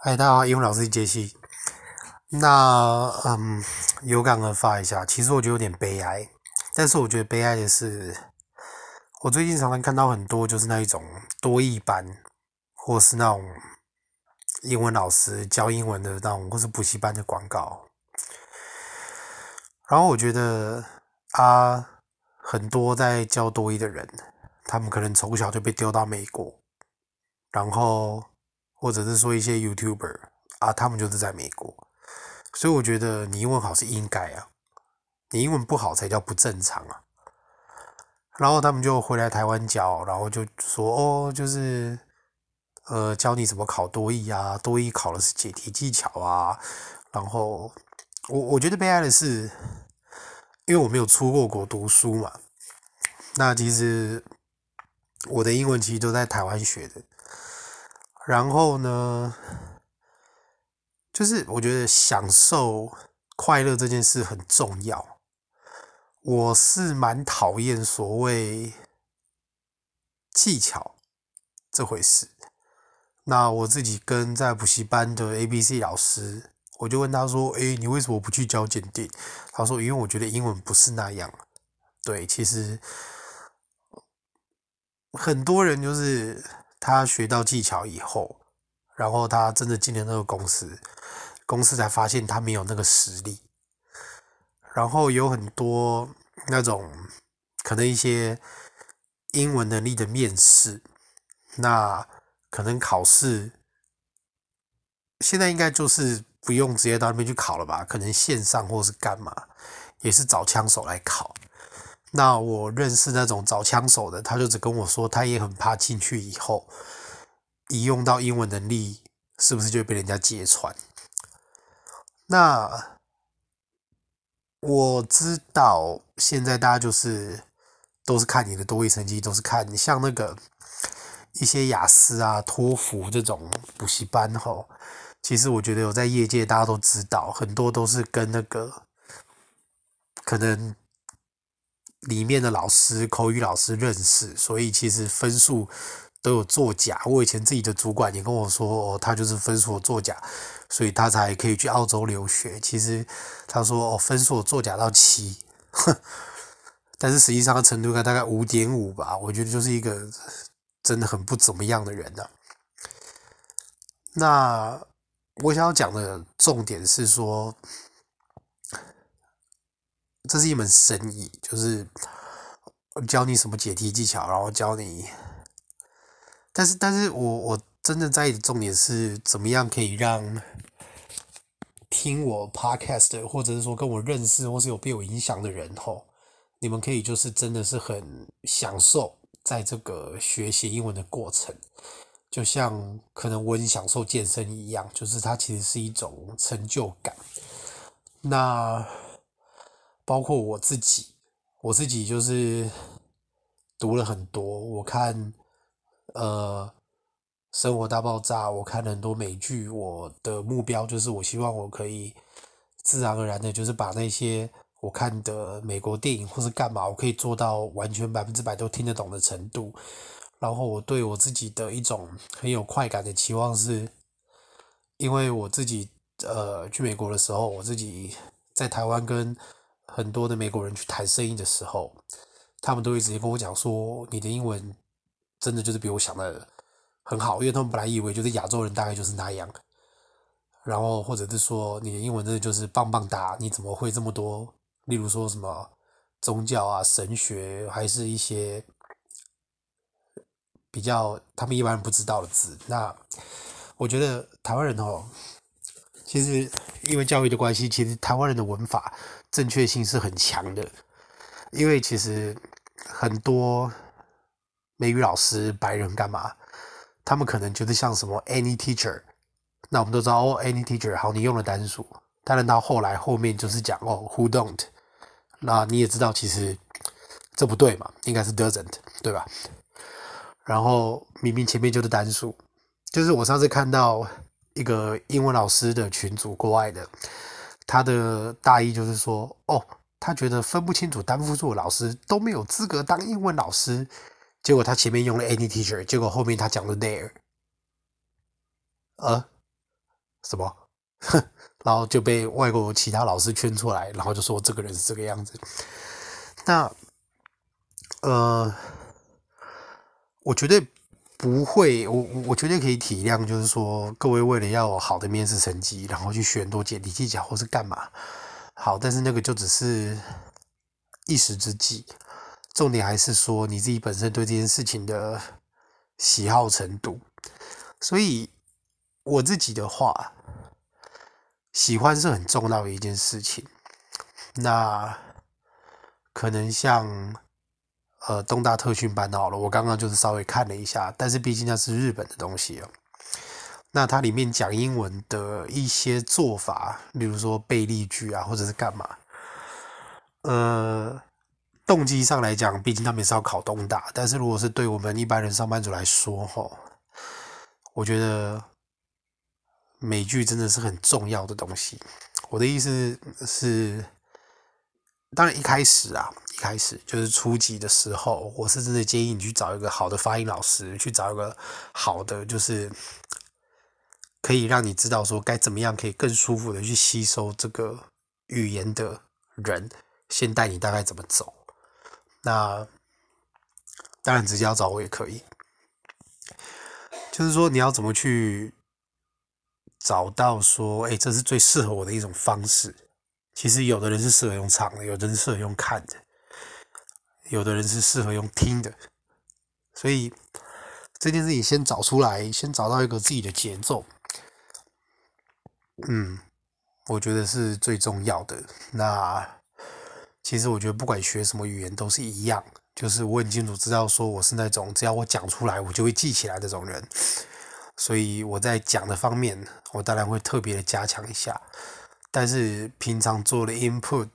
嗨，大家好，英文老师杰西。那嗯，有感而发一下，其实我觉得有点悲哀。但是我觉得悲哀的是，我最近常常看到很多就是那一种多益班，或是那种英文老师教英文的那种，或是补习班的广告。然后我觉得啊，很多在教多益的人，他们可能从小就被丢到美国，然后。或者是说一些 YouTuber 啊，他们就是在美国，所以我觉得你英文好是应该啊，你英文不好才叫不正常啊。然后他们就回来台湾教，然后就说哦，就是呃教你怎么考多译啊，多译考的是解题技巧啊。然后我我觉得悲哀的是，因为我没有出过国读书嘛，那其实我的英文其实都在台湾学的。然后呢，就是我觉得享受快乐这件事很重要。我是蛮讨厌所谓技巧这回事。那我自己跟在补习班的 ABC 老师，我就问他说：“诶，你为什么不去教检定？”他说：“因为我觉得英文不是那样。”对，其实很多人就是。他学到技巧以后，然后他真的进了那个公司，公司才发现他没有那个实力。然后有很多那种可能一些英文能力的面试，那可能考试现在应该就是不用直接到那边去考了吧？可能线上或是干嘛，也是找枪手来考。那我认识那种找枪手的，他就只跟我说，他也很怕进去以后，一用到英文能力，是不是就被人家揭穿？那我知道现在大家就是都是看你的多益成绩，都是看你像那个一些雅思啊、托福这种补习班吼，其实我觉得有在业界大家都知道，很多都是跟那个可能。里面的老师，口语老师认识，所以其实分数都有作假。我以前自己的主管也跟我说，哦，他就是分数作假，所以他才可以去澳洲留学。其实他说，哦，分数作假到七，但是实际上程度大概五点五吧。我觉得就是一个真的很不怎么样的人呢。那我想要讲的重点是说。这是一门生意，就是教你什么解题技巧，然后教你。但是，但是我我真的在意的重点是，怎么样可以让听我 podcast 或者是说跟我认识或是有被我影响的人吼，你们可以就是真的是很享受在这个学习英文的过程，就像可能我很享受健身一样，就是它其实是一种成就感。那。包括我自己，我自己就是读了很多。我看呃《生活大爆炸》，我看了很多美剧。我的目标就是，我希望我可以自然而然的，就是把那些我看的美国电影或是干嘛，我可以做到完全百分之百都听得懂的程度。然后我对我自己的一种很有快感的期望是，因为我自己呃去美国的时候，我自己在台湾跟很多的美国人去谈生意的时候，他们都会直接跟我讲说：“你的英文真的就是比我想的很好。”因为他们本来以为就是亚洲人大概就是那样，然后或者是说你的英文真的就是棒棒哒，你怎么会这么多？例如说什么宗教啊、神学，还是一些比较他们一般人不知道的字。那我觉得台湾人哦，其实因为教育的关系，其实台湾人的文法。正确性是很强的，因为其实很多美语老师白人干嘛，他们可能就是像什么 any teacher，那我们都知道哦，any teacher 好，你用了单数，当然到后来后面就是讲哦，who don't，那你也知道其实这不对嘛，应该是 doesn't，对吧？然后明明前面就是单数，就是我上次看到一个英文老师的群组，国外的。他的大意就是说，哦，他觉得分不清楚单复数的老师都没有资格当英文老师。结果他前面用了 any teacher，结果后面他讲了 there。呃，什么？哼，然后就被外国其他老师圈出来，然后就说这个人是这个样子。那，呃，我绝对不会，我我绝对可以体谅，就是说各位为了要好的面试成绩，然后去学多解题技巧或是干嘛。好，但是那个就只是一时之计，重点还是说你自己本身对这件事情的喜好程度。所以我自己的话，喜欢是很重要的一件事情。那。可能像呃东大特训班好了，我刚刚就是稍微看了一下，但是毕竟那是日本的东西哦。那它里面讲英文的一些做法，例如说背例句啊，或者是干嘛，呃，动机上来讲，毕竟他们也是要考东大，但是如果是对我们一般人上班族来说，吼，我觉得美剧真的是很重要的东西。我的意思是。当然，一开始啊，一开始就是初级的时候，我是真的建议你去找一个好的发音老师，去找一个好的，就是可以让你知道说该怎么样可以更舒服的去吸收这个语言的人，先带你大概怎么走。那当然，直接要找我也可以，就是说你要怎么去找到说，哎，这是最适合我的一种方式。其实有的人是适合用唱的，有的人适合用看的，有的人是适合用听的。所以这件事情先找出来，先找到一个自己的节奏，嗯，我觉得是最重要的。那其实我觉得不管学什么语言都是一样，就是我很清楚知道说我是那种只要我讲出来我就会记起来的这种人，所以我在讲的方面，我当然会特别的加强一下。但是平常做的 input，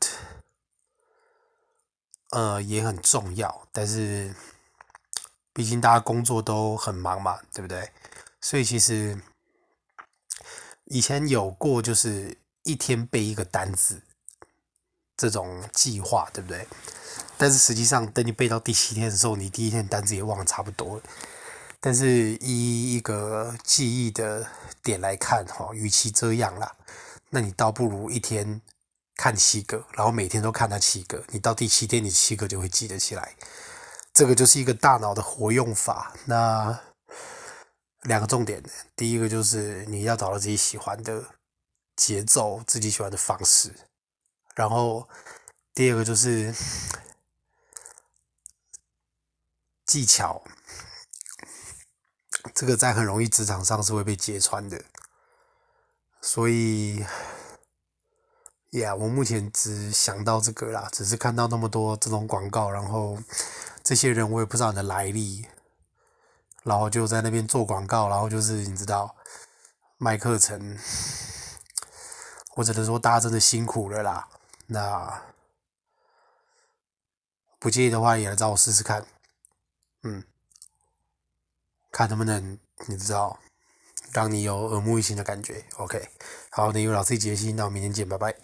呃，也很重要。但是毕竟大家工作都很忙嘛，对不对？所以其实以前有过，就是一天背一个单字这种计划，对不对？但是实际上，等你背到第七天的时候，你第一天单字也忘得差不多。但是依一个记忆的点来看，哈，与其这样啦。那你倒不如一天看七个，然后每天都看它七个，你到第七天，你七个就会记得起来。这个就是一个大脑的活用法。那两个重点，第一个就是你要找到自己喜欢的节奏，自己喜欢的方式。然后第二个就是技巧，这个在很容易职场上是会被揭穿的。所以，呀，yeah，我目前只想到这个啦，只是看到那么多这种广告，然后这些人我也不知道你的来历，然后就在那边做广告，然后就是你知道卖课程，我只能说大家真的辛苦了啦。那不介意的话，也来找我试试看，嗯，看能不能你知道。让你有耳目一新的感觉，OK。好，那有老师解析，那我们明天见，拜拜。